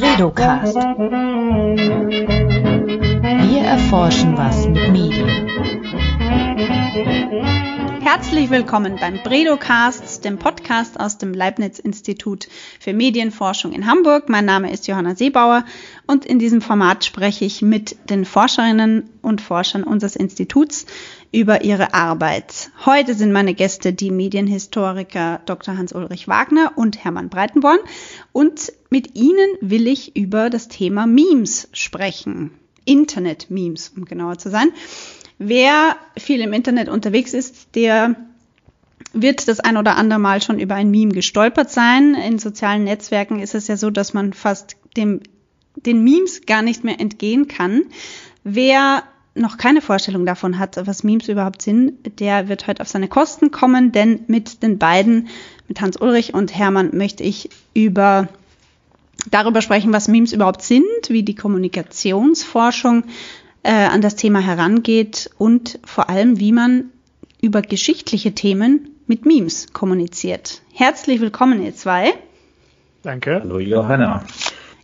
Bredocast. Wir erforschen was mit Medien. Herzlich willkommen beim Bredocast, dem Podcast aus dem Leibniz-Institut für Medienforschung in Hamburg. Mein Name ist Johanna Seebauer und in diesem Format spreche ich mit den Forscherinnen und Forschern unseres Instituts über ihre Arbeit. Heute sind meine Gäste die Medienhistoriker Dr. Hans-Ulrich Wagner und Hermann Breitenborn und mit ihnen will ich über das Thema Memes sprechen. Internet-Memes, um genauer zu sein. Wer viel im Internet unterwegs ist, der wird das ein oder andere Mal schon über ein Meme gestolpert sein. In sozialen Netzwerken ist es ja so, dass man fast dem, den Memes gar nicht mehr entgehen kann. Wer noch keine Vorstellung davon hat, was Memes überhaupt sind, der wird heute auf seine Kosten kommen, denn mit den beiden, mit Hans Ulrich und Hermann, möchte ich über darüber sprechen, was Memes überhaupt sind, wie die Kommunikationsforschung äh, an das Thema herangeht und vor allem, wie man über geschichtliche Themen mit Memes kommuniziert. Herzlich willkommen, ihr zwei. Danke. Hallo Johanna.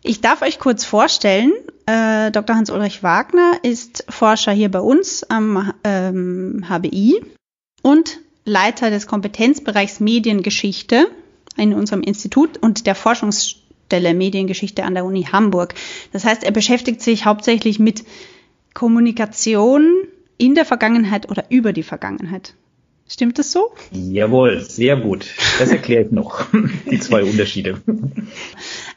Ich darf euch kurz vorstellen. Äh, Dr. Hans-Ulrich Wagner ist Forscher hier bei uns am ähm, HBI und Leiter des Kompetenzbereichs Mediengeschichte in unserem Institut und der Forschungsstelle Mediengeschichte an der Uni Hamburg. Das heißt, er beschäftigt sich hauptsächlich mit Kommunikation in der Vergangenheit oder über die Vergangenheit. Stimmt das so? Jawohl, sehr gut. Das erklärt noch die zwei Unterschiede.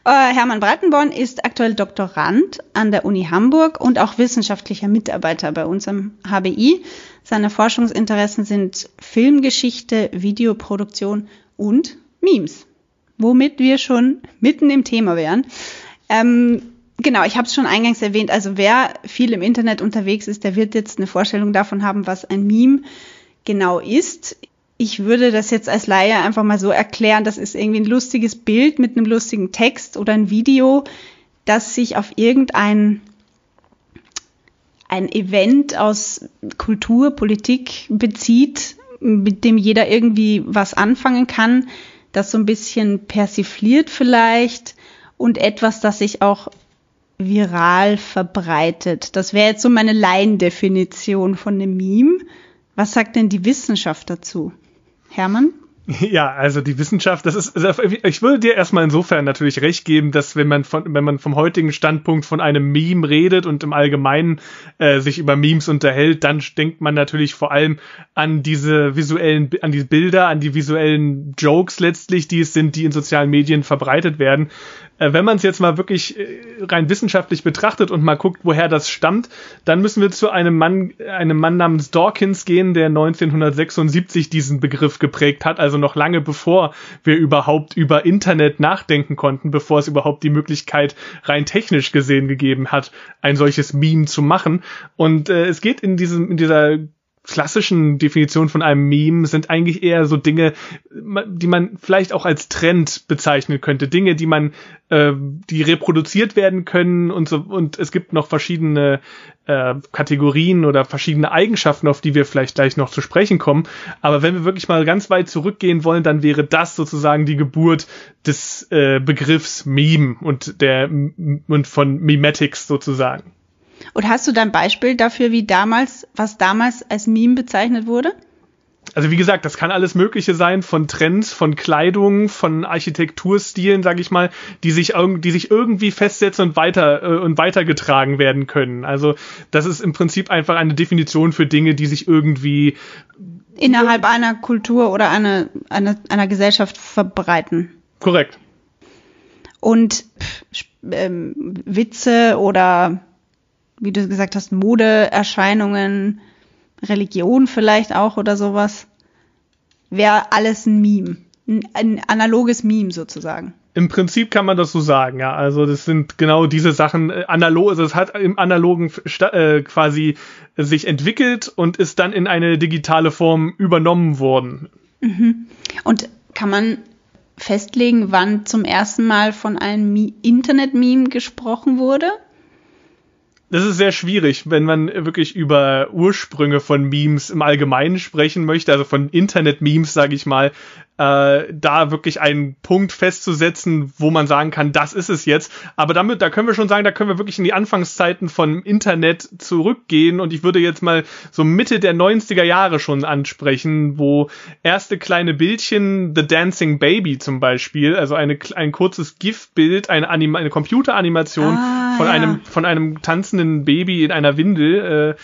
Äh, Hermann Breitenborn ist aktuell Doktorand an der Uni Hamburg und auch wissenschaftlicher Mitarbeiter bei unserem HBI. Seine Forschungsinteressen sind Filmgeschichte, Videoproduktion und Memes, womit wir schon mitten im Thema wären. Ähm, Genau, ich habe es schon eingangs erwähnt. Also wer viel im Internet unterwegs ist, der wird jetzt eine Vorstellung davon haben, was ein Meme genau ist. Ich würde das jetzt als Laie einfach mal so erklären, das ist irgendwie ein lustiges Bild mit einem lustigen Text oder ein Video, das sich auf irgendein ein Event aus Kultur, Politik bezieht, mit dem jeder irgendwie was anfangen kann, das so ein bisschen persifliert vielleicht und etwas, das sich auch viral verbreitet. Das wäre jetzt so meine Laiendefinition von einem Meme. Was sagt denn die Wissenschaft dazu? Hermann? Ja, also die Wissenschaft, das ist, also ich würde dir erstmal insofern natürlich recht geben, dass wenn man von, wenn man vom heutigen Standpunkt von einem Meme redet und im Allgemeinen äh, sich über Memes unterhält, dann denkt man natürlich vor allem an diese visuellen, an die Bilder, an die visuellen Jokes letztlich, die es sind, die in sozialen Medien verbreitet werden. Äh, wenn man es jetzt mal wirklich äh, rein wissenschaftlich betrachtet und mal guckt, woher das stammt, dann müssen wir zu einem Mann, einem Mann namens Dawkins gehen, der 1976 diesen Begriff geprägt hat, also noch lange bevor wir überhaupt über Internet nachdenken konnten, bevor es überhaupt die Möglichkeit rein technisch gesehen gegeben hat, ein solches Meme zu machen. Und äh, es geht in diesem, in dieser klassischen Definition von einem Meme sind eigentlich eher so Dinge, die man vielleicht auch als Trend bezeichnen könnte. Dinge, die man, äh, die reproduziert werden können und so. Und es gibt noch verschiedene äh, Kategorien oder verschiedene Eigenschaften, auf die wir vielleicht gleich noch zu sprechen kommen. Aber wenn wir wirklich mal ganz weit zurückgehen wollen, dann wäre das sozusagen die Geburt des äh, Begriffs Meme und der und von Memetics sozusagen. Und hast du da ein Beispiel dafür, wie damals, was damals als Meme bezeichnet wurde? Also wie gesagt, das kann alles Mögliche sein, von Trends, von Kleidung, von Architekturstilen, sage ich mal, die sich, die sich irgendwie festsetzen und weiter äh, und weitergetragen werden können. Also das ist im Prinzip einfach eine Definition für Dinge, die sich irgendwie innerhalb einer Kultur oder einer, einer, einer Gesellschaft verbreiten. Korrekt. Und ähm, Witze oder wie du gesagt hast, Modeerscheinungen, Religion vielleicht auch oder sowas, wäre alles ein Meme. Ein, ein analoges Meme sozusagen. Im Prinzip kann man das so sagen, ja. Also das sind genau diese Sachen äh, analog, also es hat im analogen äh, quasi sich entwickelt und ist dann in eine digitale Form übernommen worden. Mhm. Und kann man festlegen, wann zum ersten Mal von einem Internet-Meme gesprochen wurde? Das ist sehr schwierig, wenn man wirklich über Ursprünge von Memes im Allgemeinen sprechen möchte, also von Internet-Memes, sage ich mal. Äh, da wirklich einen Punkt festzusetzen, wo man sagen kann, das ist es jetzt. Aber damit, da können wir schon sagen, da können wir wirklich in die Anfangszeiten von Internet zurückgehen und ich würde jetzt mal so Mitte der 90er Jahre schon ansprechen, wo erste kleine Bildchen, The Dancing Baby zum Beispiel, also eine, ein kurzes GIF-Bild, eine, eine Computeranimation ah, von ja. einem, von einem tanzenden Baby in einer Windel, äh,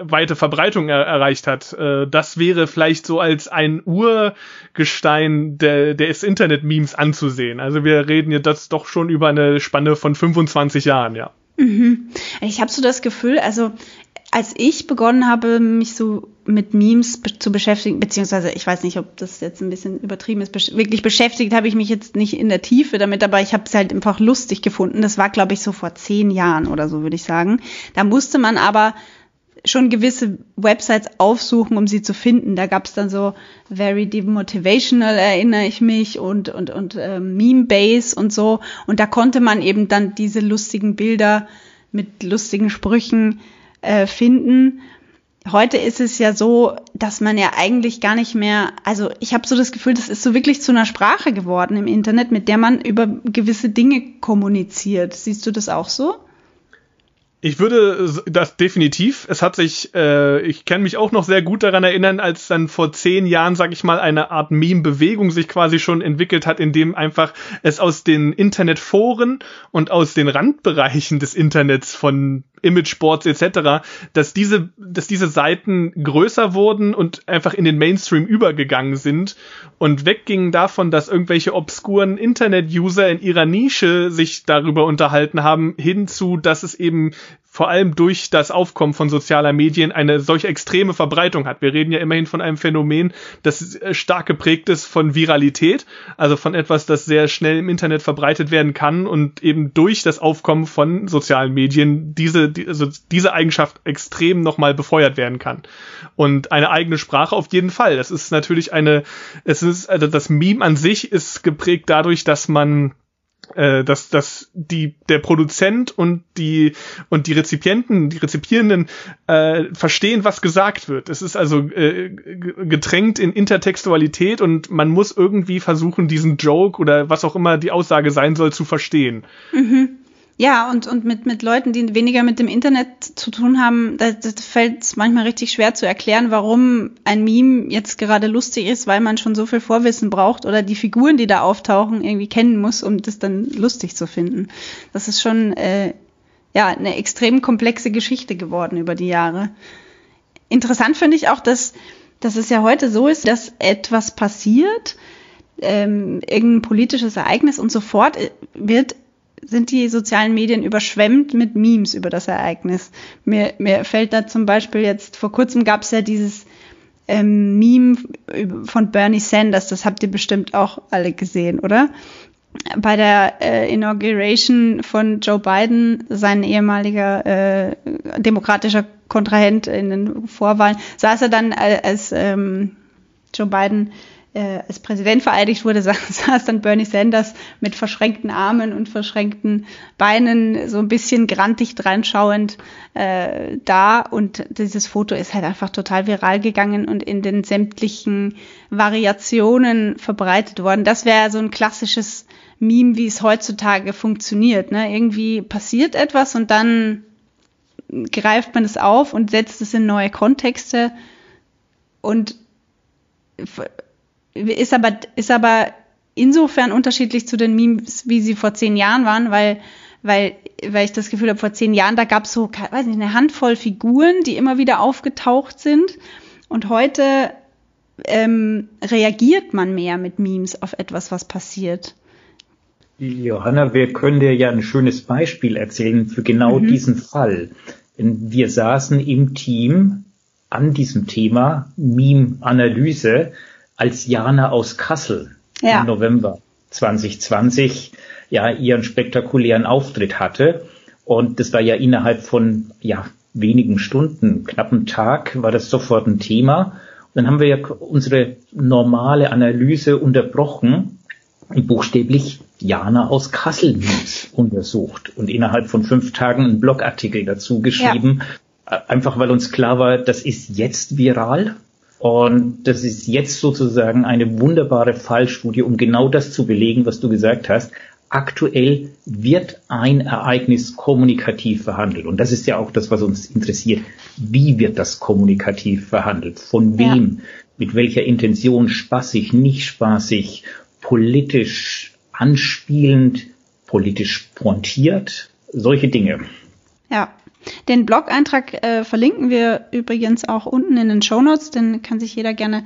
weite Verbreitung er erreicht hat. Äh, das wäre vielleicht so als ein Urgestein der, des Internet-Memes anzusehen. Also wir reden jetzt das doch schon über eine Spanne von 25 Jahren, ja. Mhm. Ich habe so das Gefühl, also als ich begonnen habe, mich so mit Memes be zu beschäftigen, beziehungsweise ich weiß nicht, ob das jetzt ein bisschen übertrieben ist, besch wirklich beschäftigt habe ich mich jetzt nicht in der Tiefe damit, aber ich habe es halt einfach lustig gefunden. Das war, glaube ich, so vor zehn Jahren oder so, würde ich sagen. Da musste man aber schon gewisse Websites aufsuchen, um sie zu finden. Da gab es dann so Very Demotivational, erinnere ich mich, und, und, und äh, Meme Base und so. Und da konnte man eben dann diese lustigen Bilder mit lustigen Sprüchen äh, finden. Heute ist es ja so, dass man ja eigentlich gar nicht mehr, also ich habe so das Gefühl, das ist so wirklich zu einer Sprache geworden im Internet, mit der man über gewisse Dinge kommuniziert. Siehst du das auch so? Ich würde das definitiv. Es hat sich, äh, ich kann mich auch noch sehr gut daran erinnern, als dann vor zehn Jahren, sag ich mal, eine Art Meme-Bewegung sich quasi schon entwickelt hat, in dem einfach es aus den Internetforen und aus den Randbereichen des Internets von Imageboards etc., dass diese, dass diese Seiten größer wurden und einfach in den Mainstream übergegangen sind und weggingen davon, dass irgendwelche obskuren Internet-User in ihrer Nische sich darüber unterhalten haben, hinzu, dass es eben vor allem durch das Aufkommen von sozialer Medien eine solch extreme Verbreitung hat. Wir reden ja immerhin von einem Phänomen, das äh, stark geprägt ist von Viralität, also von etwas, das sehr schnell im Internet verbreitet werden kann und eben durch das Aufkommen von sozialen Medien diese, also diese Eigenschaft extrem nochmal befeuert werden kann. Und eine eigene Sprache auf jeden Fall. Das ist natürlich eine, es ist, also das Meme an sich ist geprägt dadurch, dass man äh, dass, dass die, der Produzent und die, und die Rezipienten, die Rezipierenden äh, verstehen, was gesagt wird. Es ist also äh, getränkt in Intertextualität und man muss irgendwie versuchen, diesen Joke oder was auch immer die Aussage sein soll, zu verstehen. Mhm. Ja, und, und mit, mit Leuten, die weniger mit dem Internet zu tun haben, da, da fällt es manchmal richtig schwer zu erklären, warum ein Meme jetzt gerade lustig ist, weil man schon so viel Vorwissen braucht oder die Figuren, die da auftauchen, irgendwie kennen muss, um das dann lustig zu finden. Das ist schon äh, ja eine extrem komplexe Geschichte geworden über die Jahre. Interessant finde ich auch, dass, dass es ja heute so ist, dass etwas passiert, ähm, irgendein politisches Ereignis und sofort äh, wird sind die sozialen Medien überschwemmt mit Memes über das Ereignis. Mir, mir fällt da zum Beispiel jetzt, vor kurzem gab es ja dieses ähm, Meme von Bernie Sanders, das habt ihr bestimmt auch alle gesehen, oder? Bei der äh, Inauguration von Joe Biden, sein ehemaliger äh, demokratischer Kontrahent in den Vorwahlen, saß er dann als ähm, Joe Biden äh, als Präsident vereidigt wurde, saß dann Bernie Sanders mit verschränkten Armen und verschränkten Beinen so ein bisschen grantig dranschauend äh, da. Und dieses Foto ist halt einfach total viral gegangen und in den sämtlichen Variationen verbreitet worden. Das wäre so ein klassisches Meme, wie es heutzutage funktioniert. Ne? Irgendwie passiert etwas und dann greift man es auf und setzt es in neue Kontexte und ist aber, ist aber insofern unterschiedlich zu den Memes, wie sie vor zehn Jahren waren, weil, weil, weil ich das Gefühl habe, vor zehn Jahren, da gab es so, weiß nicht, eine Handvoll Figuren, die immer wieder aufgetaucht sind. Und heute ähm, reagiert man mehr mit Memes auf etwas, was passiert. Johanna, wir können dir ja ein schönes Beispiel erzählen für genau mhm. diesen Fall. Wir saßen im Team an diesem Thema Meme-Analyse als Jana aus Kassel ja. im November 2020 ja ihren spektakulären Auftritt hatte. Und das war ja innerhalb von ja, wenigen Stunden, knappen Tag, war das sofort ein Thema. Und dann haben wir ja unsere normale Analyse unterbrochen und buchstäblich Jana aus Kassel News untersucht und innerhalb von fünf Tagen einen Blogartikel dazu geschrieben, ja. einfach weil uns klar war, das ist jetzt viral Und das ist jetzt sozusagen eine wunderbare Fallstudie, um genau das zu belegen, was du gesagt hast. Aktuell wird ein Ereignis kommunikativ verhandelt. Und das ist ja auch das, was uns interessiert. Wie wird das kommunikativ verhandelt? Von wem? Ja. Mit welcher Intention? Spaßig, nicht spaßig, politisch anspielend, politisch pointiert? Solche Dinge. Ja, den Blog-Eintrag äh, verlinken wir übrigens auch unten in den Show Notes, den kann sich jeder gerne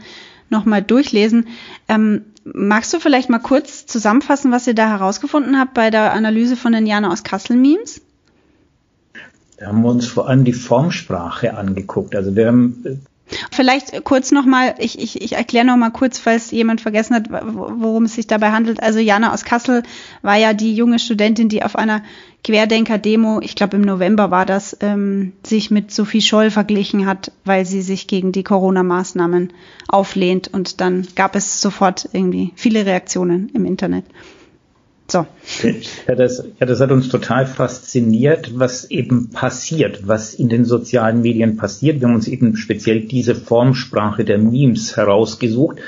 nochmal durchlesen. Ähm, magst du vielleicht mal kurz zusammenfassen, was ihr da herausgefunden habt bei der Analyse von den Jana aus Kassel-Memes? Da haben wir uns vor allem die Formsprache angeguckt. Also wir haben äh, Vielleicht kurz nochmal, ich, ich, ich erkläre nochmal kurz, falls jemand vergessen hat, worum es sich dabei handelt. Also Jana aus Kassel war ja die junge Studentin, die auf einer Querdenker-Demo, ich glaube im November war das, ähm, sich mit Sophie Scholl verglichen hat, weil sie sich gegen die Corona-Maßnahmen auflehnt. Und dann gab es sofort irgendwie viele Reaktionen im Internet. So. Ja das, ja, das hat uns total fasziniert, was eben passiert, was in den sozialen Medien passiert. Wir haben uns eben speziell diese Formsprache der Memes herausgesucht.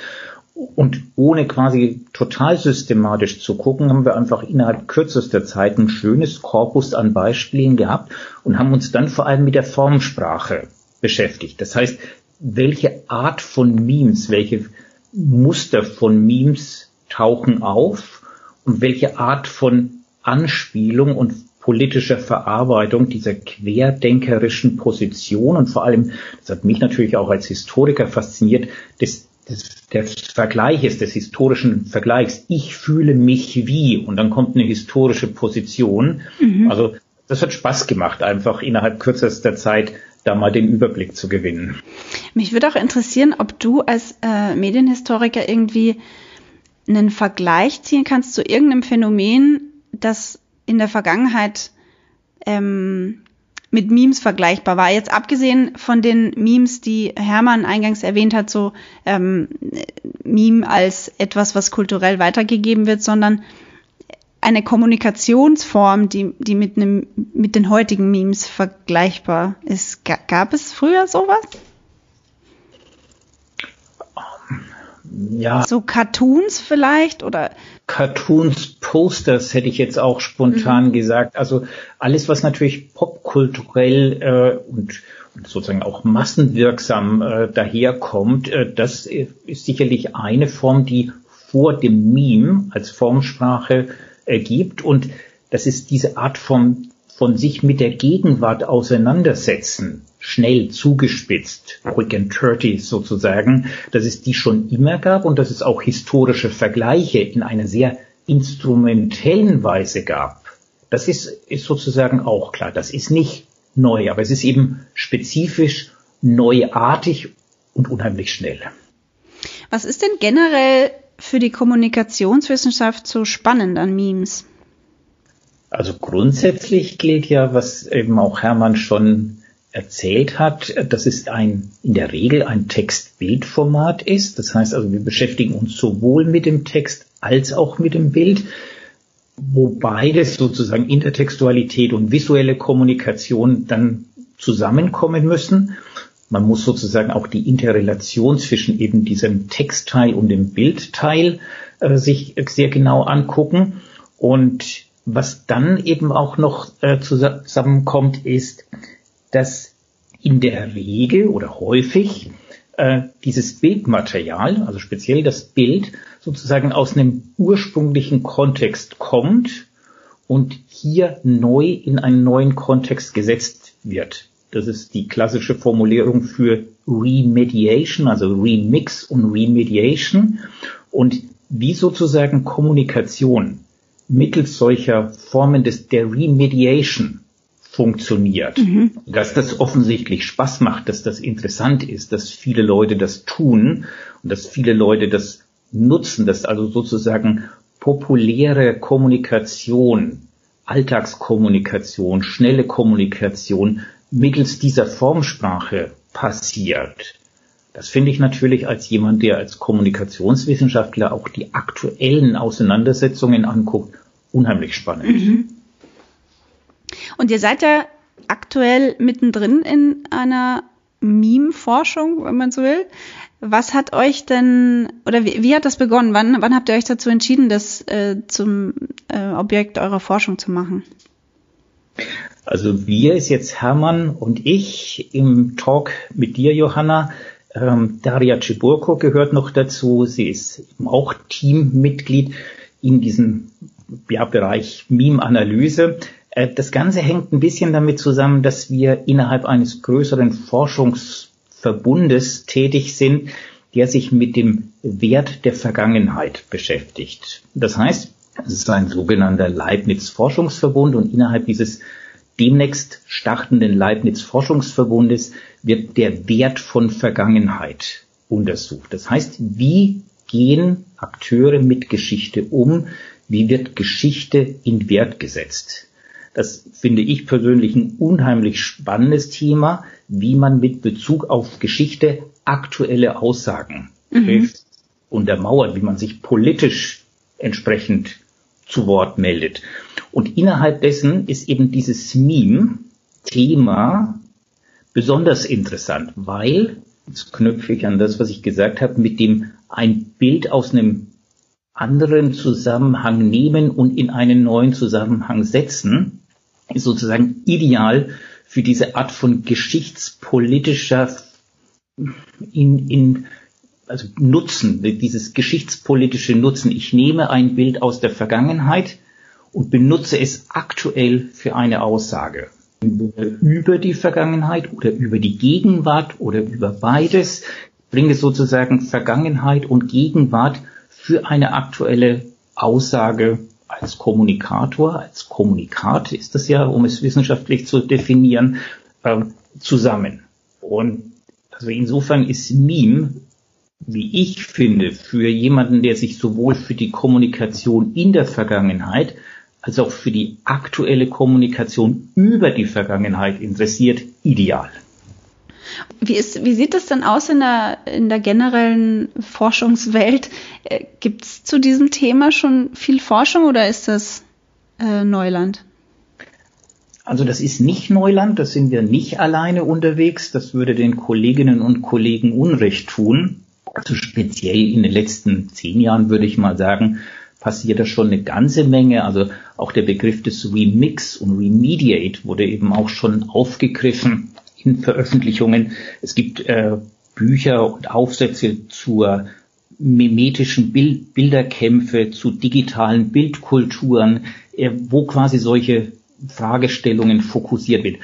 Und ohne quasi total systematisch zu gucken, haben wir einfach innerhalb kürzester Zeit ein schönes Korpus an Beispielen gehabt und haben uns dann vor allem mit der Formsprache beschäftigt. Das heißt, welche Art von Memes, welche Muster von Memes tauchen auf und welche Art von Anspielung und politischer Verarbeitung dieser querdenkerischen Position und vor allem, das hat mich natürlich auch als Historiker fasziniert, des, des, des Vergleiches, des historischen Vergleichs. Ich fühle mich wie und dann kommt eine historische Position. Mhm. Also das hat Spaß gemacht, einfach innerhalb kürzester Zeit da mal den Überblick zu gewinnen. Mich würde auch interessieren, ob du als äh, Medienhistoriker irgendwie einen Vergleich ziehen kannst zu irgendeinem Phänomen, das in der Vergangenheit ähm, mit Memes vergleichbar war. Jetzt abgesehen von den Memes, die Hermann eingangs erwähnt hat, so ähm, Meme als etwas, was kulturell weitergegeben wird, sondern eine Kommunikationsform, die, die mit, einem, mit den heutigen Memes vergleichbar ist. Gab es früher sowas? Ja. So Cartoons vielleicht oder? Cartoons, Posters hätte ich jetzt auch spontan mhm. gesagt. Also alles, was natürlich popkulturell äh, und, und sozusagen auch massenwirksam äh, daherkommt, äh, das ist sicherlich eine Form, die vor dem Meme als Formsprache äh, gibt. Und das ist diese Art von, von sich mit der Gegenwart auseinandersetzen schnell zugespitzt, quick and dirty sozusagen, dass es die schon immer gab und dass es auch historische Vergleiche in einer sehr instrumentellen Weise gab. Das ist, ist sozusagen auch klar. Das ist nicht neu, aber es ist eben spezifisch, neuartig und unheimlich schnell. Was ist denn generell für die Kommunikationswissenschaft so spannend an Memes? Also grundsätzlich gilt ja, was eben auch Hermann schon erzählt hat, dass es ein, in der Regel ein Text-Bild-Format ist. Das heißt also, wir beschäftigen uns sowohl mit dem Text als auch mit dem Bild, wo beides sozusagen Intertextualität und visuelle Kommunikation dann zusammenkommen müssen. Man muss sozusagen auch die Interrelation zwischen eben diesem Textteil und dem Bildteil äh, sich sehr genau angucken. Und was dann eben auch noch äh, zusammenkommt, ist, dass in der Regel oder häufig äh, dieses Bildmaterial, also speziell das Bild, sozusagen aus einem ursprünglichen Kontext kommt und hier neu in einen neuen Kontext gesetzt wird. Das ist die klassische Formulierung für Remediation, also Remix und Remediation. Und wie sozusagen Kommunikation mittels solcher Formen des, der Remediation funktioniert. Mhm. Dass das offensichtlich Spaß macht, dass das interessant ist, dass viele Leute das tun und dass viele Leute das nutzen, dass also sozusagen populäre Kommunikation, Alltagskommunikation, schnelle Kommunikation mittels dieser Formsprache passiert. Das finde ich natürlich als jemand, der als Kommunikationswissenschaftler auch die aktuellen Auseinandersetzungen anguckt, unheimlich spannend. Mhm. Und ihr seid ja aktuell mittendrin in einer Meme-Forschung, wenn man so will. Was hat euch denn, oder wie, wie hat das begonnen? Wann, wann habt ihr euch dazu entschieden, das äh, zum äh, Objekt eurer Forschung zu machen? Also wir ist jetzt Hermann und ich im Talk mit dir, Johanna. Ähm, Daria Ciburko gehört noch dazu. Sie ist auch Teammitglied in diesem ja, Bereich Meme-Analyse. Äh, das Ganze hängt ein bisschen damit zusammen, dass wir innerhalb eines größeren Forschungsverbundes tätig sind, der sich mit dem Wert der Vergangenheit beschäftigt. Das heißt, es ist ein sogenannter Leibniz-Forschungsverbund und innerhalb dieses demnächst startenden Leibniz-Forschungsverbundes wird der Wert von Vergangenheit untersucht. Das heißt, wie gehen Akteure mit Geschichte um? Wie wird Geschichte in Wert gesetzt? Das finde ich persönlich ein unheimlich spannendes Thema, wie man mit Bezug auf Geschichte aktuelle Aussagen mhm. untermauert, wie man sich politisch entsprechend zu Wort meldet. Und innerhalb dessen ist eben dieses Meme-Thema besonders interessant, weil, jetzt knüpfe ich an das, was ich gesagt habe, mit dem ein Bild aus einem anderen Zusammenhang nehmen und in einen neuen Zusammenhang setzen, ist sozusagen ideal für diese Art von geschichtspolitischer in, in also Nutzen, dieses geschichtspolitische Nutzen. Ich nehme ein Bild aus der Vergangenheit und benutze es aktuell für eine Aussage. Über die Vergangenheit oder über die Gegenwart oder über beides bringe sozusagen Vergangenheit und Gegenwart für eine aktuelle Aussage als Kommunikator, als Kommunikat ist das ja, um es wissenschaftlich zu definieren, äh, zusammen. Und also insofern ist Meme, wie ich finde, für jemanden, der sich sowohl für die Kommunikation in der Vergangenheit als auch für die aktuelle Kommunikation über die Vergangenheit interessiert, ideal. Wie, ist, wie sieht es denn aus in der, in der generellen Forschungswelt? Äh, Gibt es zu diesem Thema schon viel Forschung oder ist das äh, Neuland? Also das ist nicht Neuland, das sind wir nicht alleine unterwegs. Das würde den Kolleginnen und Kollegen Unrecht tun. Also speziell in den letzten zehn Jahren würde ich mal sagen, passiert da schon eine ganze Menge. Also auch der Begriff des Remix und Remediate wurde eben auch schon aufgegriffen in Veröffentlichungen. Es gibt äh, Bücher und Aufsätze zur mimetischen Bild Bilderkämpfe, zu digitalen Bildkulturen, äh, wo quasi solche Fragestellungen fokussiert wird.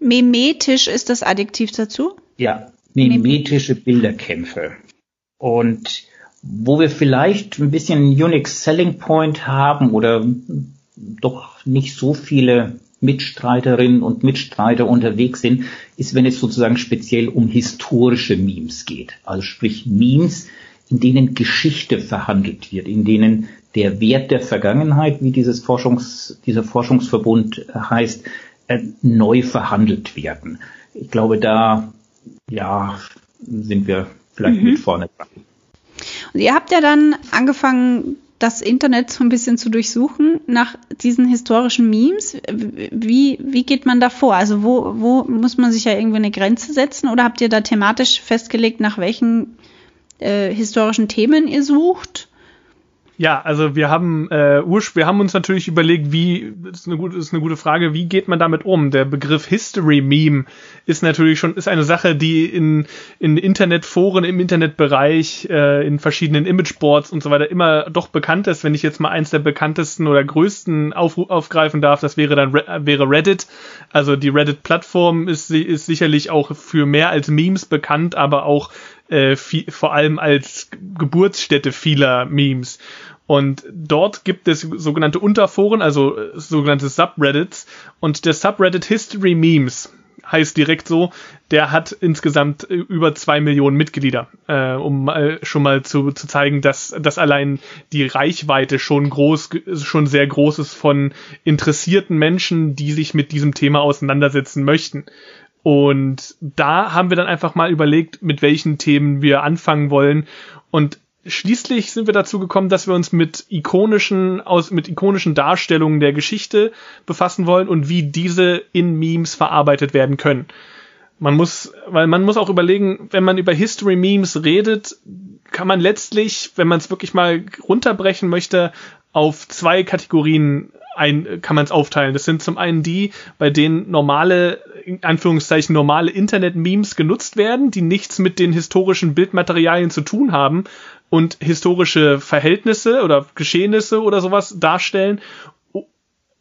Memetisch ist das Adjektiv dazu? Ja, mimetische Bilderkämpfe. Und wo wir vielleicht ein bisschen Unique Selling Point haben oder doch nicht so viele Mitstreiterinnen und Mitstreiter unterwegs sind, ist, wenn es sozusagen speziell um historische Memes geht. Also sprich Memes, in denen Geschichte verhandelt wird, in denen der Wert der Vergangenheit, wie dieses Forschungs, dieser Forschungsverbund heißt, äh, neu verhandelt werden. Ich glaube, da, ja, sind wir vielleicht mhm. mit vorne dran. Ihr habt ja dann angefangen, das Internet so ein bisschen zu durchsuchen nach diesen historischen Memes. Wie, wie geht man da vor? Also wo, wo muss man sich ja irgendwie eine Grenze setzen oder habt ihr da thematisch festgelegt, nach welchen äh, historischen Themen ihr sucht? Ja, also wir haben äh, wir haben uns natürlich überlegt, wie ist eine gute ist eine gute Frage, wie geht man damit um? Der Begriff History Meme ist natürlich schon ist eine Sache, die in in Internetforen im Internetbereich äh, in verschiedenen Imageboards und so weiter immer doch bekannt ist. Wenn ich jetzt mal eins der bekanntesten oder größten auf, aufgreifen darf, das wäre dann wäre Reddit. Also die Reddit Plattform ist ist sicherlich auch für mehr als Memes bekannt, aber auch äh, viel, vor allem als Geburtsstätte vieler Memes. Und dort gibt es sogenannte Unterforen, also äh, sogenannte Subreddits. Und der Subreddit History Memes heißt direkt so, der hat insgesamt äh, über zwei Millionen Mitglieder, äh, um mal schon mal zu, zu zeigen, dass, dass allein die Reichweite schon groß, schon sehr groß ist von interessierten Menschen, die sich mit diesem Thema auseinandersetzen möchten. Und da haben wir dann einfach mal überlegt, mit welchen Themen wir anfangen wollen. Und schließlich sind wir dazu gekommen, dass wir uns mit ikonischen, aus, mit ikonischen Darstellungen der Geschichte befassen wollen und wie diese in Memes verarbeitet werden können. Man muss, weil man muss auch überlegen, wenn man über History Memes redet, kann man letztlich, wenn man es wirklich mal runterbrechen möchte, auf zwei Kategorien ein, kann man es aufteilen. Das sind zum einen die, bei denen normale, in Anführungszeichen normale Internet-Memes genutzt werden, die nichts mit den historischen Bildmaterialien zu tun haben und historische Verhältnisse oder Geschehnisse oder sowas darstellen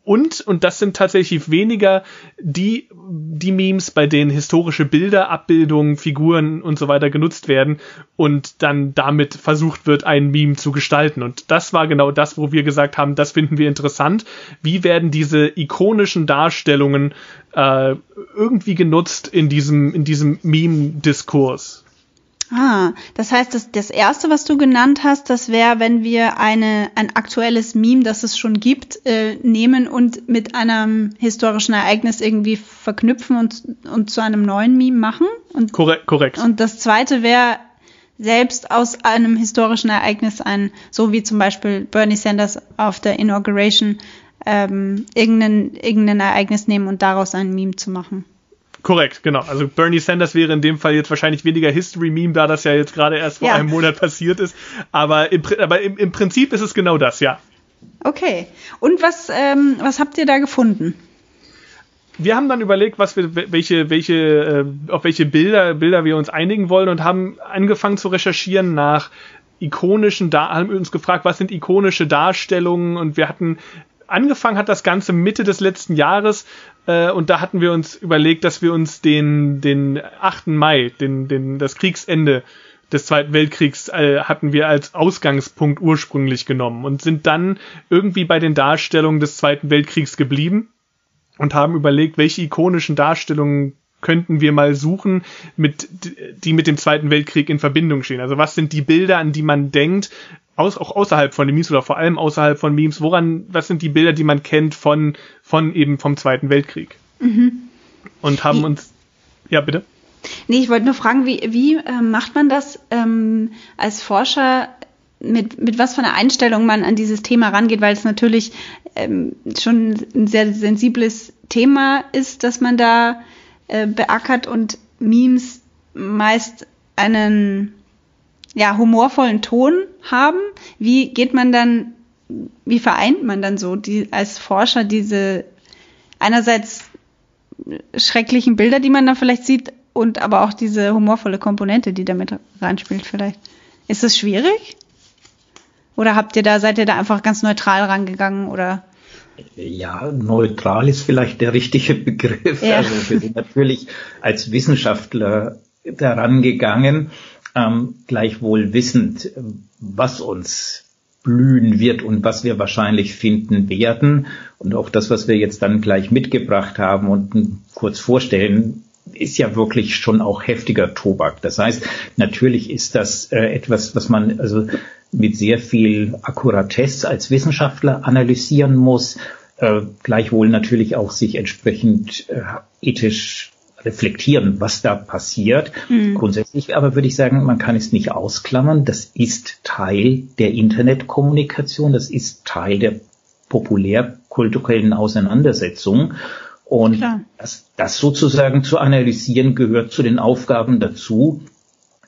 und, und das sind tatsächlich weniger die, die Memes, bei denen historische Bilder, Abbildungen, Figuren und so weiter genutzt werden und dann damit versucht wird, ein Meme zu gestalten. Und das war genau das, wo wir gesagt haben, das finden wir interessant. Wie werden diese ikonischen Darstellungen äh, irgendwie genutzt in diesem, in diesem Meme-Diskurs? Ah, das heißt, das, das erste, was du genannt hast, das wäre, wenn wir eine, ein aktuelles Meme, das es schon gibt, äh, nehmen und mit einem historischen Ereignis irgendwie verknüpfen und, und zu einem neuen Meme machen. Und, korrekt, korrekt. Und das zweite wäre, selbst aus einem historischen Ereignis ein, so wie zum Beispiel Bernie Sanders auf der Inauguration, ähm, irgendein, irgendein Ereignis nehmen und daraus ein Meme zu machen. Korrekt, genau. Also Bernie Sanders wäre in dem Fall jetzt wahrscheinlich weniger History-Meme, da das ja jetzt gerade erst vor ja. einem Monat passiert ist. Aber, im, aber im, im, Prinzip ist es genau das, ja. Okay. Und was, ähm, was habt ihr da gefunden? Wir haben dann überlegt, was wir, welche, welche, äh, auf welche Bilder, Bilder wir uns einigen wollen und haben angefangen zu recherchieren nach ikonischen, da haben uns gefragt, was sind ikonische Darstellungen und wir hatten angefangen hat das Ganze Mitte des letzten Jahres äh, und da hatten wir uns überlegt, dass wir uns den, den 8. Mai, den, den, das Kriegsende des Zweiten Weltkriegs äh, hatten wir als Ausgangspunkt ursprünglich genommen und sind dann irgendwie bei den Darstellungen des Zweiten Weltkriegs geblieben und haben überlegt, welche ikonischen Darstellungen könnten wir mal suchen, mit, die mit dem Zweiten Weltkrieg in Verbindung stehen. Also was sind die Bilder, an die man denkt, aus, auch außerhalb von den Memes oder vor allem außerhalb von Memes, woran, was sind die Bilder, die man kennt von, von eben vom Zweiten Weltkrieg? Mhm. Und haben uns, ja, bitte? Nee, ich wollte nur fragen, wie, wie äh, macht man das ähm, als Forscher, mit, mit was für einer Einstellung man an dieses Thema rangeht, weil es natürlich ähm, schon ein sehr sensibles Thema ist, dass man da äh, beackert und Memes meist einen ja, humorvollen Ton haben. Wie geht man dann, wie vereint man dann so die, als Forscher diese einerseits schrecklichen Bilder, die man da vielleicht sieht, und aber auch diese humorvolle Komponente, die damit reinspielt vielleicht. Ist das schwierig? Oder habt ihr da, seid ihr da einfach ganz neutral rangegangen oder? Ja, neutral ist vielleicht der richtige Begriff. Ja. Also wir sind natürlich als Wissenschaftler daran gegangen, ähm, gleichwohl wissend, was uns blühen wird und was wir wahrscheinlich finden werden. Und auch das, was wir jetzt dann gleich mitgebracht haben und kurz vorstellen, ist ja wirklich schon auch heftiger Tobak. Das heißt, natürlich ist das äh, etwas, was man also mit sehr viel Akkuratesse als Wissenschaftler analysieren muss, äh, gleichwohl natürlich auch sich entsprechend äh, ethisch reflektieren, was da passiert. Mhm. Grundsätzlich aber würde ich sagen, man kann es nicht ausklammern. Das ist Teil der Internetkommunikation. Das ist Teil der populärkulturellen Auseinandersetzung. Und das, das, sozusagen zu analysieren gehört zu den Aufgaben dazu.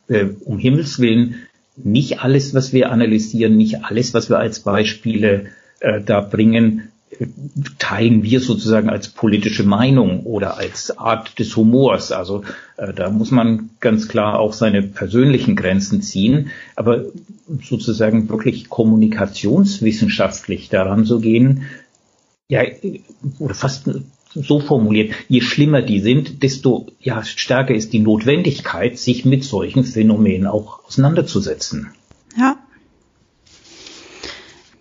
Äh, um Himmels Willen, nicht alles, was wir analysieren, nicht alles, was wir als Beispiele äh, da bringen, teilen wir sozusagen als politische Meinung oder als Art des Humors. Also äh, da muss man ganz klar auch seine persönlichen Grenzen ziehen. Aber sozusagen wirklich kommunikationswissenschaftlich daran zu gehen, ja, oder fast so formuliert, je schlimmer die sind, desto ja, stärker ist die Notwendigkeit, sich mit solchen Phänomenen auch auseinanderzusetzen. Ja,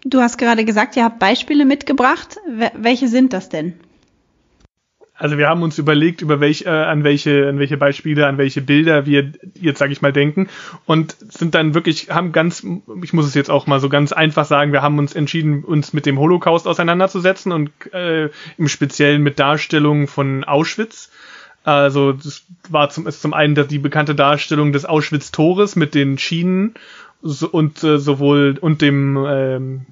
Du hast gerade gesagt, ihr habt Beispiele mitgebracht. Welche sind das denn? Also wir haben uns überlegt, über welch, äh, an welche, an welche Beispiele, an welche Bilder wir jetzt, sage ich mal, denken und sind dann wirklich, haben ganz, ich muss es jetzt auch mal so ganz einfach sagen, wir haben uns entschieden, uns mit dem Holocaust auseinanderzusetzen und äh, im Speziellen mit Darstellungen von Auschwitz. Also das war zum, ist zum einen die bekannte Darstellung des Auschwitz-Tores mit den Schienen so, und äh, sowohl und dem ähm,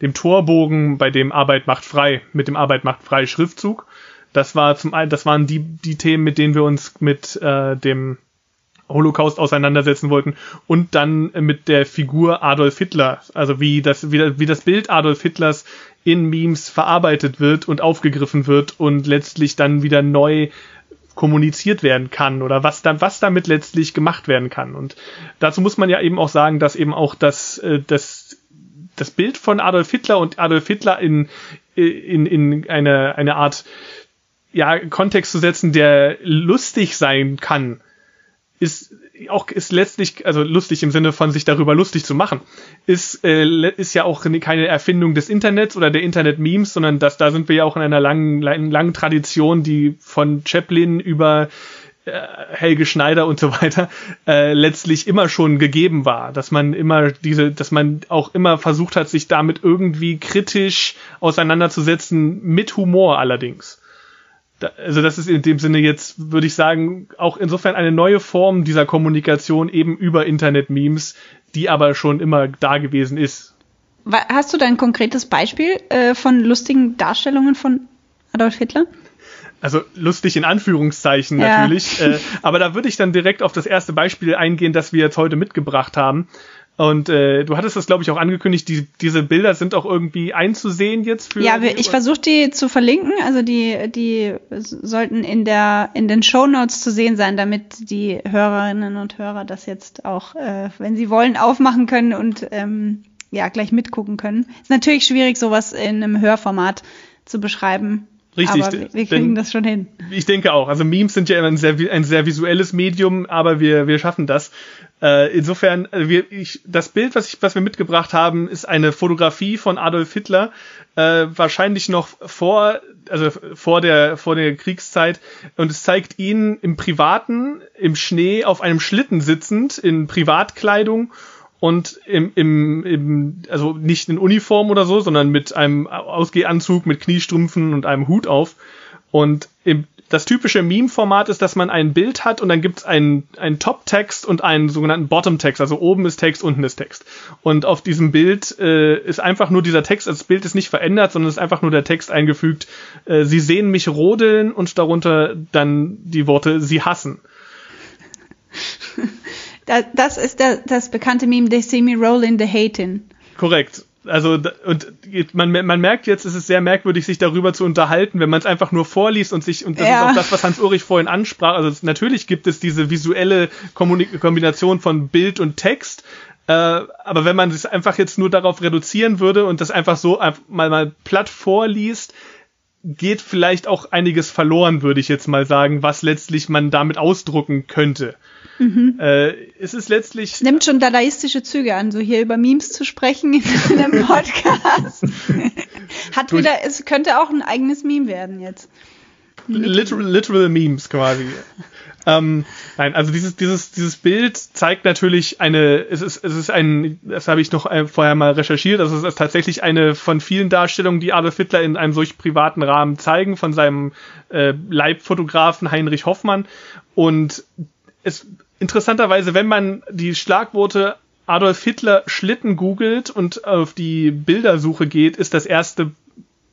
dem Torbogen bei dem Arbeit macht frei mit dem Arbeit macht frei Schriftzug. Das war zum einen, das waren die, die Themen, mit denen wir uns mit äh, dem Holocaust auseinandersetzen wollten. Und dann mit der Figur Adolf Hitler, also wie das, wie, wie das Bild Adolf Hitlers in Memes verarbeitet wird und aufgegriffen wird und letztlich dann wieder neu kommuniziert werden kann oder was dann was damit letztlich gemacht werden kann. Und dazu muss man ja eben auch sagen, dass eben auch das äh, das das Bild von Adolf Hitler und Adolf Hitler in in in eine eine Art ja Kontext zu setzen, der lustig sein kann, ist auch ist letztlich also lustig im Sinne von sich darüber lustig zu machen ist äh, ist ja auch keine Erfindung des Internets oder der Internet Memes sondern das da sind wir ja auch in einer langen langen, langen Tradition die von Chaplin über äh, Helge Schneider und so weiter äh, letztlich immer schon gegeben war, dass man immer diese, dass man auch immer versucht hat, sich damit irgendwie kritisch auseinanderzusetzen, mit Humor allerdings also das ist in dem Sinne jetzt, würde ich sagen, auch insofern eine neue Form dieser Kommunikation eben über Internet-Memes, die aber schon immer da gewesen ist. Hast du da ein konkretes Beispiel äh, von lustigen Darstellungen von Adolf Hitler? Also lustig in Anführungszeichen ja. natürlich. Äh, aber da würde ich dann direkt auf das erste Beispiel eingehen, das wir jetzt heute mitgebracht haben. Und äh, du hattest das, glaube ich, auch angekündigt, die, diese Bilder sind auch irgendwie einzusehen jetzt für. Ja, ich versuche die zu verlinken. Also die, die sollten in der in den Show Notes zu sehen sein, damit die Hörerinnen und Hörer das jetzt auch, äh, wenn sie wollen, aufmachen können und ähm, ja gleich mitgucken können. Ist natürlich schwierig, sowas in einem Hörformat zu beschreiben. Richtig. Aber wir kriegen das schon hin. Ich denke auch. Also Memes sind ja ein sehr, ein sehr visuelles Medium, aber wir, wir schaffen das. Äh, insofern, äh, wir, ich, das Bild, was, ich, was wir mitgebracht haben, ist eine Fotografie von Adolf Hitler, äh, wahrscheinlich noch vor, also vor der, vor der Kriegszeit. Und es zeigt ihn im Privaten, im Schnee, auf einem Schlitten sitzend, in Privatkleidung und im, im, im, also nicht in Uniform oder so, sondern mit einem Ausgehanzug, mit Kniestrümpfen und einem Hut auf. Und im, das typische Meme-Format ist, dass man ein Bild hat und dann gibt es einen, einen Top-Text und einen sogenannten Bottom-Text. Also oben ist Text, unten ist Text. Und auf diesem Bild äh, ist einfach nur dieser Text, also das Bild ist nicht verändert, sondern ist einfach nur der Text eingefügt. Äh, Sie sehen mich rodeln und darunter dann die Worte Sie hassen. das ist der, das bekannte Meme, They see me roll in the hating. Korrekt. Also und man, man merkt jetzt, es ist sehr merkwürdig, sich darüber zu unterhalten, wenn man es einfach nur vorliest und sich und das ja. ist auch das, was Hans Ulrich vorhin ansprach. Also es, natürlich gibt es diese visuelle Kommunik Kombination von Bild und Text, äh, aber wenn man es einfach jetzt nur darauf reduzieren würde und das einfach so mal mal platt vorliest, geht vielleicht auch einiges verloren, würde ich jetzt mal sagen, was letztlich man damit ausdrucken könnte. Mhm. Äh, es ist letztlich. Nimmt schon dadaistische Züge an, so hier über Memes zu sprechen in einem Podcast. Hat wieder, es könnte auch ein eigenes Meme werden jetzt. Literal, literal Memes quasi. ähm, nein, also dieses, dieses, dieses Bild zeigt natürlich eine, es ist, es ist ein, das habe ich noch äh, vorher mal recherchiert, also es ist tatsächlich eine von vielen Darstellungen, die Adolf Hitler in einem solch privaten Rahmen zeigen, von seinem äh, Leibfotografen Heinrich Hoffmann. Und es interessanterweise, wenn man die Schlagworte Adolf Hitler Schlitten googelt und auf die Bildersuche geht, ist das erste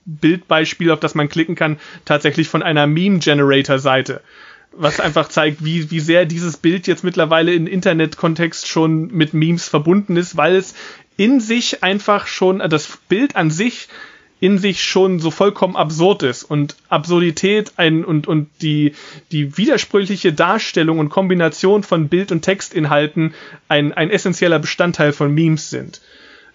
Bildbeispiel, auf das man klicken kann, tatsächlich von einer Meme-Generator-Seite. Was einfach zeigt, wie, wie sehr dieses Bild jetzt mittlerweile in Internet-Kontext schon mit Memes verbunden ist, weil es in sich einfach schon, das Bild an sich in sich schon so vollkommen absurd ist und Absurdität ein und und die die widersprüchliche Darstellung und Kombination von Bild und Textinhalten ein ein essentieller Bestandteil von Memes sind.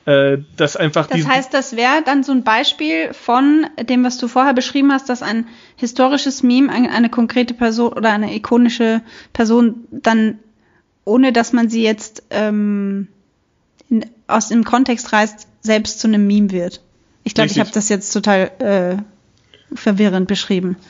Äh, das einfach Das heißt, das wäre dann so ein Beispiel von dem, was du vorher beschrieben hast, dass ein historisches Meme eine, eine konkrete Person oder eine ikonische Person dann ohne dass man sie jetzt ähm, in, aus dem Kontext reißt, selbst zu einem Meme wird. Ich glaube, ich habe das jetzt total äh, verwirrend beschrieben.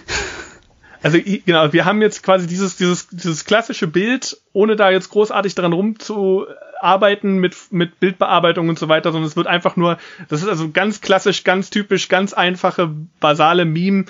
Also genau, wir haben jetzt quasi dieses, dieses, dieses klassische Bild, ohne da jetzt großartig dran rumzuarbeiten mit, mit Bildbearbeitung und so weiter, sondern es wird einfach nur, das ist also ganz klassisch, ganz typisch, ganz einfache, basale Meme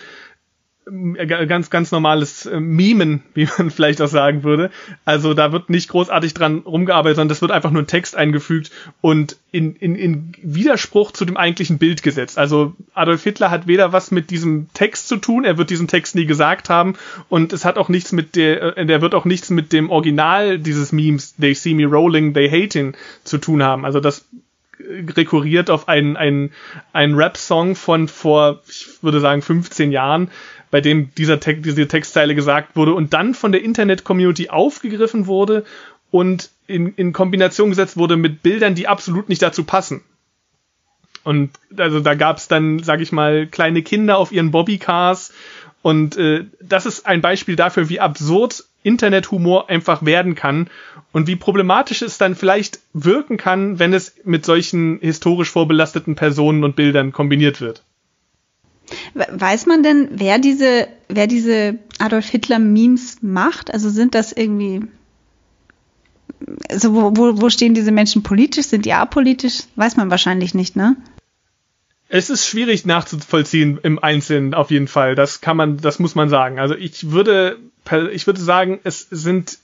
ganz, ganz normales äh, Mimen, wie man vielleicht auch sagen würde. Also da wird nicht großartig dran rumgearbeitet, sondern das wird einfach nur ein Text eingefügt und in, in, in Widerspruch zu dem eigentlichen Bild gesetzt. Also Adolf Hitler hat weder was mit diesem Text zu tun, er wird diesen Text nie gesagt haben und es hat auch nichts mit der, äh, der wird auch nichts mit dem Original dieses Memes, they see me rolling, they hating, zu tun haben. Also das rekurriert auf einen, einen, einen Rap-Song von vor, ich würde sagen, 15 Jahren, bei dem dieser Text, diese Textzeile gesagt wurde und dann von der Internet-Community aufgegriffen wurde und in, in Kombination gesetzt wurde mit Bildern, die absolut nicht dazu passen. Und also da gab es dann, sag ich mal, kleine Kinder auf ihren Bobbycars. Und äh, das ist ein Beispiel dafür, wie absurd Internethumor einfach werden kann und wie problematisch es dann vielleicht wirken kann, wenn es mit solchen historisch vorbelasteten Personen und Bildern kombiniert wird. Weiß man denn, wer diese, wer diese Adolf Hitler Memes macht? Also sind das irgendwie, also wo, wo, wo stehen diese Menschen politisch? Sind die apolitisch? Weiß man wahrscheinlich nicht, ne? Es ist schwierig nachzuvollziehen im Einzelnen auf jeden Fall. Das kann man, das muss man sagen. Also ich würde, ich würde sagen, es sind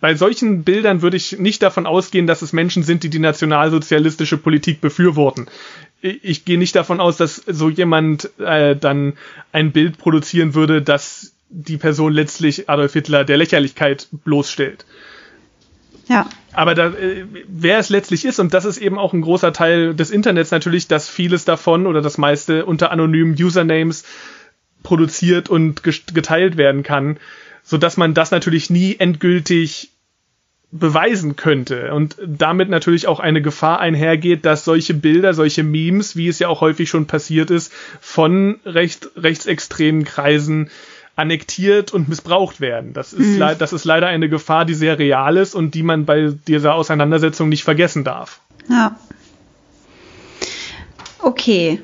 bei solchen Bildern würde ich nicht davon ausgehen, dass es Menschen sind, die die nationalsozialistische Politik befürworten ich gehe nicht davon aus, dass so jemand äh, dann ein Bild produzieren würde, das die Person letztlich Adolf Hitler der Lächerlichkeit bloßstellt. Ja. Aber da, äh, wer es letztlich ist, und das ist eben auch ein großer Teil des Internets natürlich, dass vieles davon oder das meiste unter anonymen Usernames produziert und geteilt werden kann, so dass man das natürlich nie endgültig beweisen könnte und damit natürlich auch eine Gefahr einhergeht, dass solche Bilder, solche Memes, wie es ja auch häufig schon passiert ist, von recht, rechtsextremen Kreisen annektiert und missbraucht werden. Das ist, mhm. das ist leider eine Gefahr, die sehr real ist und die man bei dieser Auseinandersetzung nicht vergessen darf. Ja. Okay.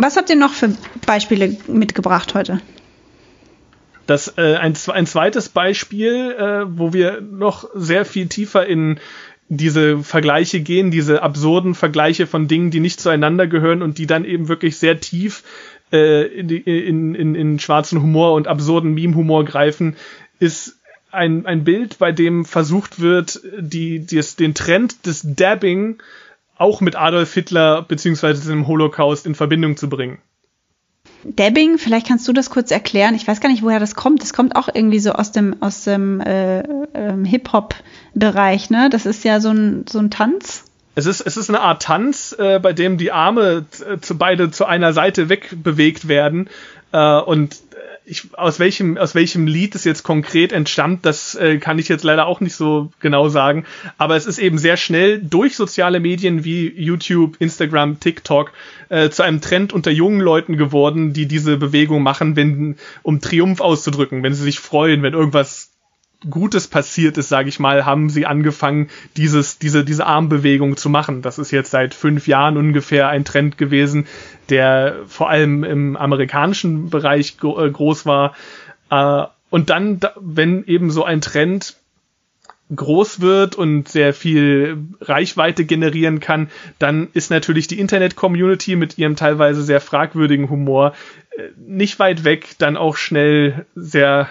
Was habt ihr noch für Beispiele mitgebracht heute? Das äh, ein, ein zweites Beispiel, äh, wo wir noch sehr viel tiefer in diese Vergleiche gehen, diese absurden Vergleiche von Dingen, die nicht zueinander gehören und die dann eben wirklich sehr tief äh, in, in, in, in schwarzen Humor und absurden Meme-Humor greifen, ist ein, ein Bild, bei dem versucht wird, die, die, den Trend des Dabbing auch mit Adolf Hitler beziehungsweise dem Holocaust in Verbindung zu bringen. Dabbing, vielleicht kannst du das kurz erklären. Ich weiß gar nicht, woher das kommt. Das kommt auch irgendwie so aus dem, aus dem äh, äh, Hip-Hop-Bereich, ne? Das ist ja so ein, so ein Tanz. Es ist, es ist eine Art Tanz, äh, bei dem die Arme äh, zu beide zu einer Seite wegbewegt werden. Äh, und ich, aus welchem aus welchem Lied es jetzt konkret entstammt, das äh, kann ich jetzt leider auch nicht so genau sagen. Aber es ist eben sehr schnell durch soziale Medien wie YouTube, Instagram, TikTok äh, zu einem Trend unter jungen Leuten geworden, die diese Bewegung machen, wenn um Triumph auszudrücken, wenn sie sich freuen, wenn irgendwas Gutes passiert ist, sage ich mal, haben sie angefangen, dieses, diese, diese Armbewegung zu machen. Das ist jetzt seit fünf Jahren ungefähr ein Trend gewesen, der vor allem im amerikanischen Bereich äh, groß war. Äh, und dann, wenn eben so ein Trend groß wird und sehr viel Reichweite generieren kann, dann ist natürlich die Internet-Community mit ihrem teilweise sehr fragwürdigen Humor äh, nicht weit weg, dann auch schnell sehr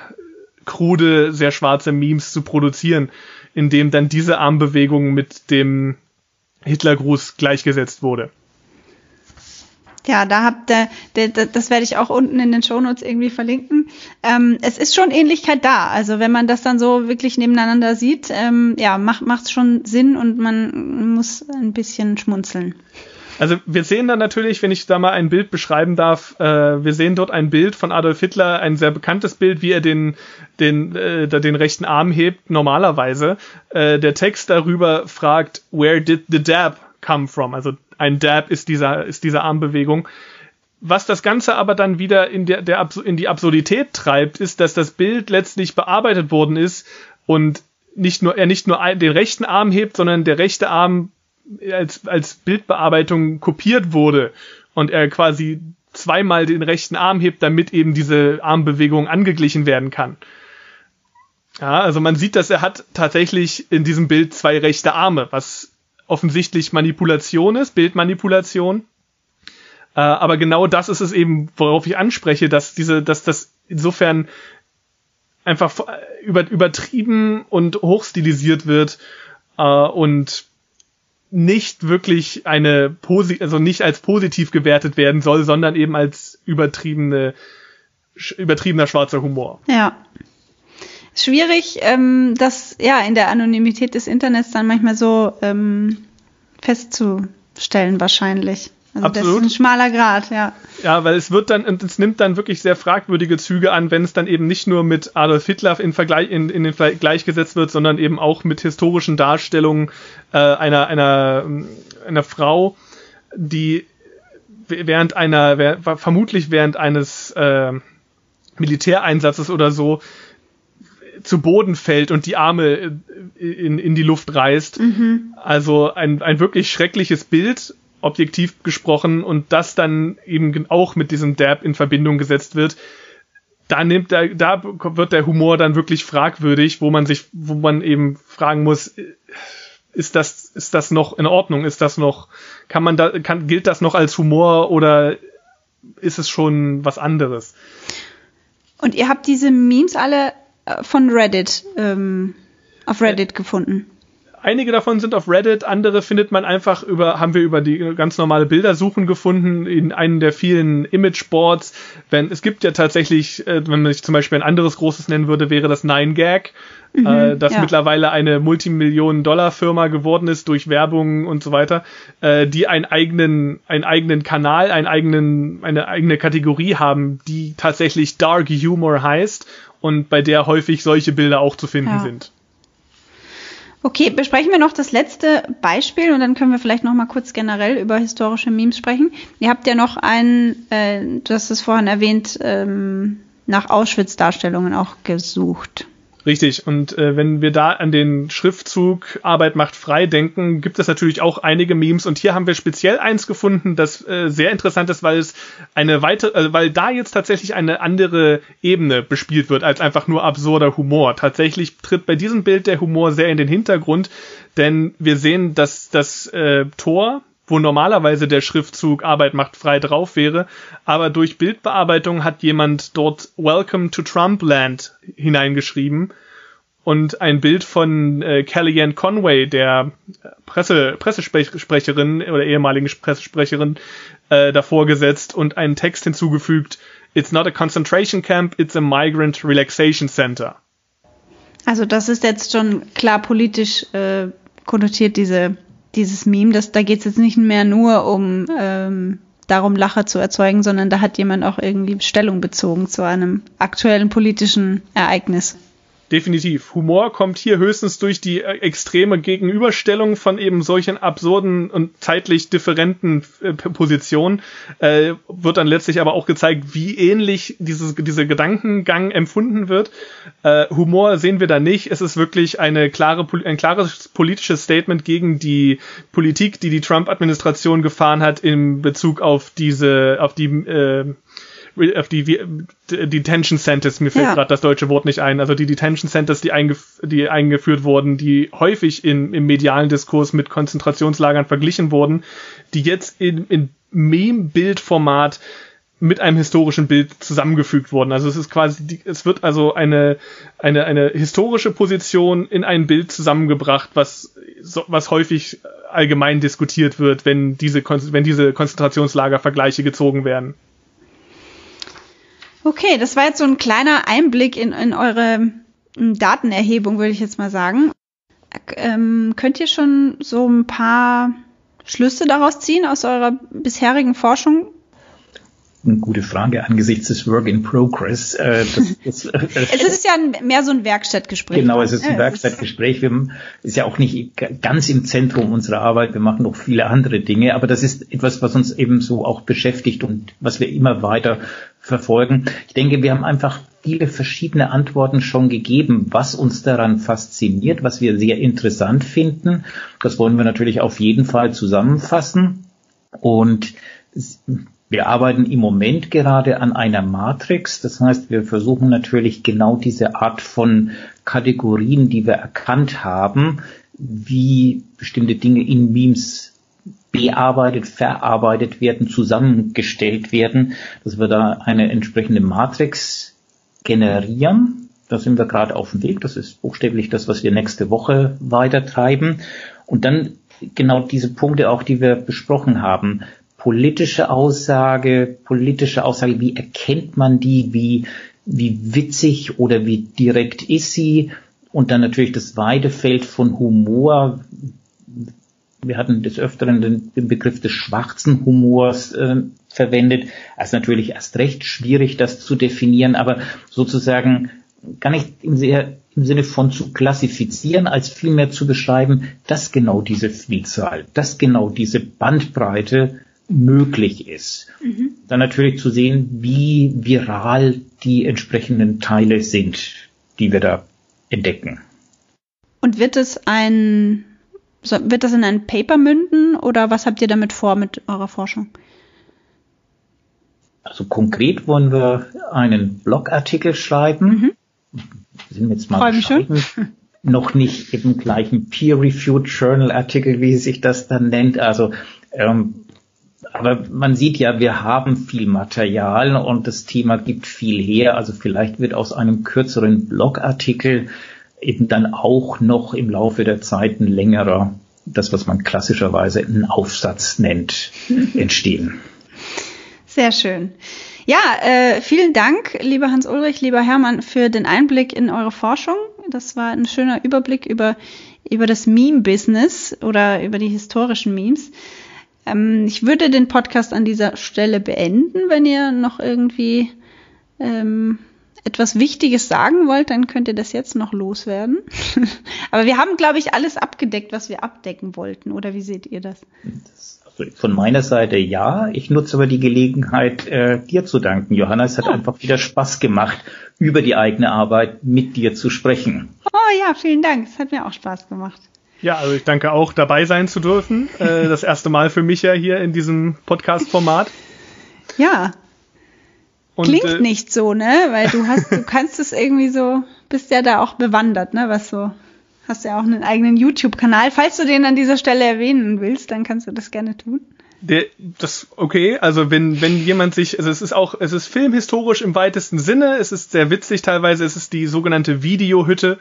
krude, sehr schwarze Memes zu produzieren, in dem dann diese Armbewegung mit dem Hitlergruß gleichgesetzt wurde. Ja, da habt ihr, das werde ich auch unten in den Shownotes irgendwie verlinken. Ähm, es ist schon Ähnlichkeit da. Also wenn man das dann so wirklich nebeneinander sieht, ähm, ja, macht es schon Sinn und man muss ein bisschen schmunzeln. Also wir sehen dann natürlich, wenn ich da mal ein Bild beschreiben darf, äh, wir sehen dort ein Bild von Adolf Hitler, ein sehr bekanntes Bild, wie er den, den, äh, den rechten Arm hebt, normalerweise. Äh, der Text darüber fragt, where did the dab come from? Also ein Dab ist dieser, ist diese Armbewegung. Was das Ganze aber dann wieder in, der, der, in die Absurdität treibt, ist, dass das Bild letztlich bearbeitet worden ist und nicht nur, er nicht nur den rechten Arm hebt, sondern der rechte Arm als, als Bildbearbeitung kopiert wurde und er quasi zweimal den rechten Arm hebt, damit eben diese Armbewegung angeglichen werden kann. Ja, also man sieht, dass er hat tatsächlich in diesem Bild zwei rechte Arme, was offensichtlich Manipulation ist, Bildmanipulation. Äh, aber genau das ist es eben, worauf ich anspreche, dass diese, dass das insofern einfach über, übertrieben und hochstilisiert wird äh, und nicht wirklich eine posi also nicht als positiv gewertet werden soll, sondern eben als übertriebene übertriebener schwarzer Humor. Ja. Schwierig, ähm, das ja in der Anonymität des Internets dann manchmal so ähm, festzustellen wahrscheinlich. Also Absolut. das ist ein schmaler Grad, ja. Ja, weil es wird dann, und es nimmt dann wirklich sehr fragwürdige Züge an, wenn es dann eben nicht nur mit Adolf Hitler in, Vergleich, in, in den Vergleich gesetzt wird, sondern eben auch mit historischen Darstellungen äh, einer, einer, einer Frau, die während einer, vermutlich während eines äh, Militäreinsatzes oder so zu Boden fällt und die Arme in, in die Luft reißt. Mhm. Also ein, ein wirklich schreckliches Bild objektiv gesprochen und das dann eben auch mit diesem Dab in Verbindung gesetzt wird, da nimmt der, da wird der Humor dann wirklich fragwürdig, wo man sich, wo man eben fragen muss, ist das, ist das noch in Ordnung? Ist das noch, kann man da, kann, gilt das noch als Humor oder ist es schon was anderes? Und ihr habt diese Memes alle äh, von Reddit, ähm, auf Reddit gefunden? Einige davon sind auf Reddit, andere findet man einfach über, haben wir über die ganz normale Bildersuchen gefunden, in einem der vielen Imageboards. Wenn, es gibt ja tatsächlich, äh, wenn man sich zum Beispiel ein anderes großes nennen würde, wäre das Nine Gag, mhm, äh, das ja. mittlerweile eine Multimillionen-Dollar-Firma geworden ist durch Werbung und so weiter, äh, die einen eigenen, einen eigenen Kanal, einen eigenen, eine eigene Kategorie haben, die tatsächlich Dark Humor heißt und bei der häufig solche Bilder auch zu finden ja. sind. Okay, besprechen wir noch das letzte Beispiel und dann können wir vielleicht noch mal kurz generell über historische Memes sprechen. Ihr habt ja noch einen, äh, du hast es vorhin erwähnt, ähm, nach Auschwitz-Darstellungen auch gesucht. Richtig. Und äh, wenn wir da an den Schriftzug Arbeit macht frei denken, gibt es natürlich auch einige Memes. Und hier haben wir speziell eins gefunden, das äh, sehr interessant ist, weil es eine weitere, äh, weil da jetzt tatsächlich eine andere Ebene bespielt wird als einfach nur absurder Humor. Tatsächlich tritt bei diesem Bild der Humor sehr in den Hintergrund, denn wir sehen, dass das äh, Tor wo normalerweise der Schriftzug Arbeit macht frei drauf wäre, aber durch Bildbearbeitung hat jemand dort Welcome to Trumpland hineingeschrieben. Und ein Bild von äh, Kellyanne Conway, der Presse, Pressesprecherin oder ehemaligen Pressesprecherin, äh, davor gesetzt und einen Text hinzugefügt, It's not a concentration camp, it's a migrant relaxation center. Also das ist jetzt schon klar politisch äh, konnotiert, diese dieses Meme, dass da geht es jetzt nicht mehr nur um ähm, darum, Lacher zu erzeugen, sondern da hat jemand auch irgendwie Stellung bezogen zu einem aktuellen politischen Ereignis. Definitiv. Humor kommt hier höchstens durch die äh, extreme Gegenüberstellung von eben solchen absurden und zeitlich differenten äh, Positionen. Äh, wird dann letztlich aber auch gezeigt, wie ähnlich dieses, dieser Gedankengang empfunden wird. Äh, Humor sehen wir da nicht. Es ist wirklich eine klare, ein klares politisches Statement gegen die Politik, die die Trump-Administration gefahren hat in Bezug auf diese, auf die äh, auf die, die Detention Centers, mir fällt ja. gerade das deutsche Wort nicht ein, also die Detention Centers, die, eingef die eingeführt wurden, die häufig in, im medialen Diskurs mit Konzentrationslagern verglichen wurden, die jetzt in, in Meme-Bildformat mit einem historischen Bild zusammengefügt wurden. Also es ist quasi, die, es wird also eine, eine, eine historische Position in ein Bild zusammengebracht, was, so, was häufig allgemein diskutiert wird, wenn diese, wenn diese Konzentrationslagervergleiche gezogen werden. Okay, das war jetzt so ein kleiner Einblick in, in eure Datenerhebung, würde ich jetzt mal sagen. Ähm, könnt ihr schon so ein paar Schlüsse daraus ziehen aus eurer bisherigen Forschung? eine gute Frage angesichts des Work in Progress. Äh, das, das, äh, es ist ja mehr so ein Werkstattgespräch. Genau, es ist ein Werkstattgespräch. Wir ist ja auch nicht ganz im Zentrum unserer Arbeit. Wir machen noch viele andere Dinge, aber das ist etwas, was uns eben so auch beschäftigt und was wir immer weiter verfolgen. Ich denke, wir haben einfach viele verschiedene Antworten schon gegeben, was uns daran fasziniert, was wir sehr interessant finden. Das wollen wir natürlich auf jeden Fall zusammenfassen. Und wir arbeiten im Moment gerade an einer Matrix. Das heißt, wir versuchen natürlich genau diese Art von Kategorien, die wir erkannt haben, wie bestimmte Dinge in Memes bearbeitet, verarbeitet werden, zusammengestellt werden, dass wir da eine entsprechende Matrix generieren. Da sind wir gerade auf dem Weg. Das ist buchstäblich das, was wir nächste Woche weiter treiben. Und dann genau diese Punkte auch, die wir besprochen haben. Politische Aussage, politische Aussage, wie erkennt man die, wie, wie witzig oder wie direkt ist sie? Und dann natürlich das weite Feld von Humor. Wir hatten des Öfteren den, den Begriff des schwarzen Humors äh, verwendet. Also natürlich erst recht schwierig, das zu definieren, aber sozusagen gar nicht im, sehr, im Sinne von zu klassifizieren, als vielmehr zu beschreiben, dass genau diese Vielzahl, dass genau diese Bandbreite möglich ist. Mhm. Dann natürlich zu sehen, wie viral die entsprechenden Teile sind, die wir da entdecken. Und wird es ein, wird das in ein Paper münden oder was habt ihr damit vor mit eurer Forschung? Also konkret wollen wir einen Blogartikel schreiben. Mhm. Wir sind jetzt mal schreiben. noch nicht im gleichen Peer-Reviewed Journal Artikel, wie sich das dann nennt. Also ähm, aber man sieht ja, wir haben viel Material und das Thema gibt viel her. Also vielleicht wird aus einem kürzeren Blogartikel eben dann auch noch im Laufe der Zeit ein längerer, das was man klassischerweise einen Aufsatz nennt, entstehen. Sehr schön. Ja, äh, vielen Dank, lieber Hans-Ulrich, lieber Hermann, für den Einblick in eure Forschung. Das war ein schöner Überblick über, über das Meme-Business oder über die historischen Memes. Ähm, ich würde den Podcast an dieser Stelle beenden. Wenn ihr noch irgendwie ähm, etwas Wichtiges sagen wollt, dann könnt ihr das jetzt noch loswerden. Aber wir haben, glaube ich, alles abgedeckt, was wir abdecken wollten. Oder wie seht ihr das? Also von meiner Seite ja. Ich nutze aber die Gelegenheit, äh, dir zu danken, Johanna. Es hat oh. einfach wieder Spaß gemacht, über die eigene Arbeit mit dir zu sprechen. Oh ja, vielen Dank. Es hat mir auch Spaß gemacht. Ja, also ich danke auch, dabei sein zu dürfen. Äh, das erste Mal für mich ja hier in diesem Podcast-Format. Ja. Und, Klingt äh, nicht so, ne? Weil du hast, du kannst es irgendwie so, bist ja da auch bewandert, ne? Was so, hast ja auch einen eigenen YouTube-Kanal. Falls du den an dieser Stelle erwähnen willst, dann kannst du das gerne tun. Der, das okay, also wenn wenn jemand sich, also es ist auch, es ist filmhistorisch im weitesten Sinne, es ist sehr witzig teilweise, es ist die sogenannte Videohütte,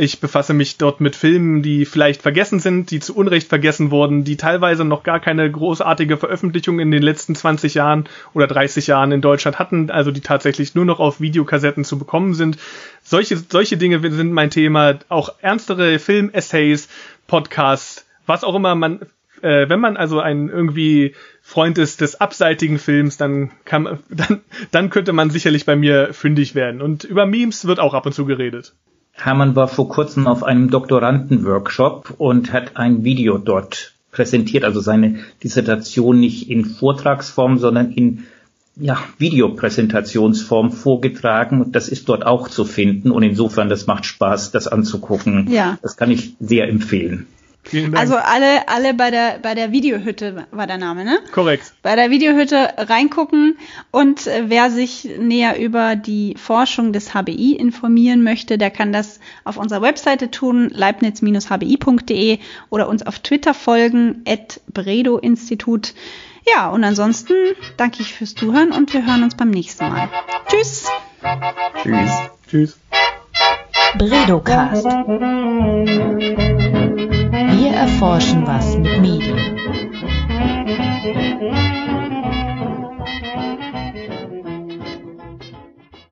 ich befasse mich dort mit Filmen, die vielleicht vergessen sind, die zu Unrecht vergessen wurden, die teilweise noch gar keine großartige Veröffentlichung in den letzten 20 Jahren oder 30 Jahren in Deutschland hatten, also die tatsächlich nur noch auf Videokassetten zu bekommen sind. Solche, solche Dinge sind mein Thema. Auch ernstere Film-Essays, Podcasts, was auch immer man, äh, wenn man also ein irgendwie Freund ist des abseitigen Films, dann kann, dann, dann könnte man sicherlich bei mir fündig werden. Und über Memes wird auch ab und zu geredet. Hermann war vor kurzem auf einem Doktorandenworkshop und hat ein Video dort präsentiert, also seine Dissertation nicht in Vortragsform, sondern in ja, Videopräsentationsform vorgetragen. Das ist dort auch zu finden und insofern, das macht Spaß, das anzugucken. Ja. Das kann ich sehr empfehlen. Also alle, alle bei der, bei der Videohütte war der Name, ne? Korrekt. Bei der Videohütte reingucken und äh, wer sich näher über die Forschung des HBI informieren möchte, der kann das auf unserer Webseite tun, leibniz-hbi.de oder uns auf Twitter folgen, at Bredo Institut. Ja, und ansonsten danke ich fürs Zuhören und wir hören uns beim nächsten Mal. Tschüss. Tschüss. Tschüss. Bredocast erforschen was mit Medien.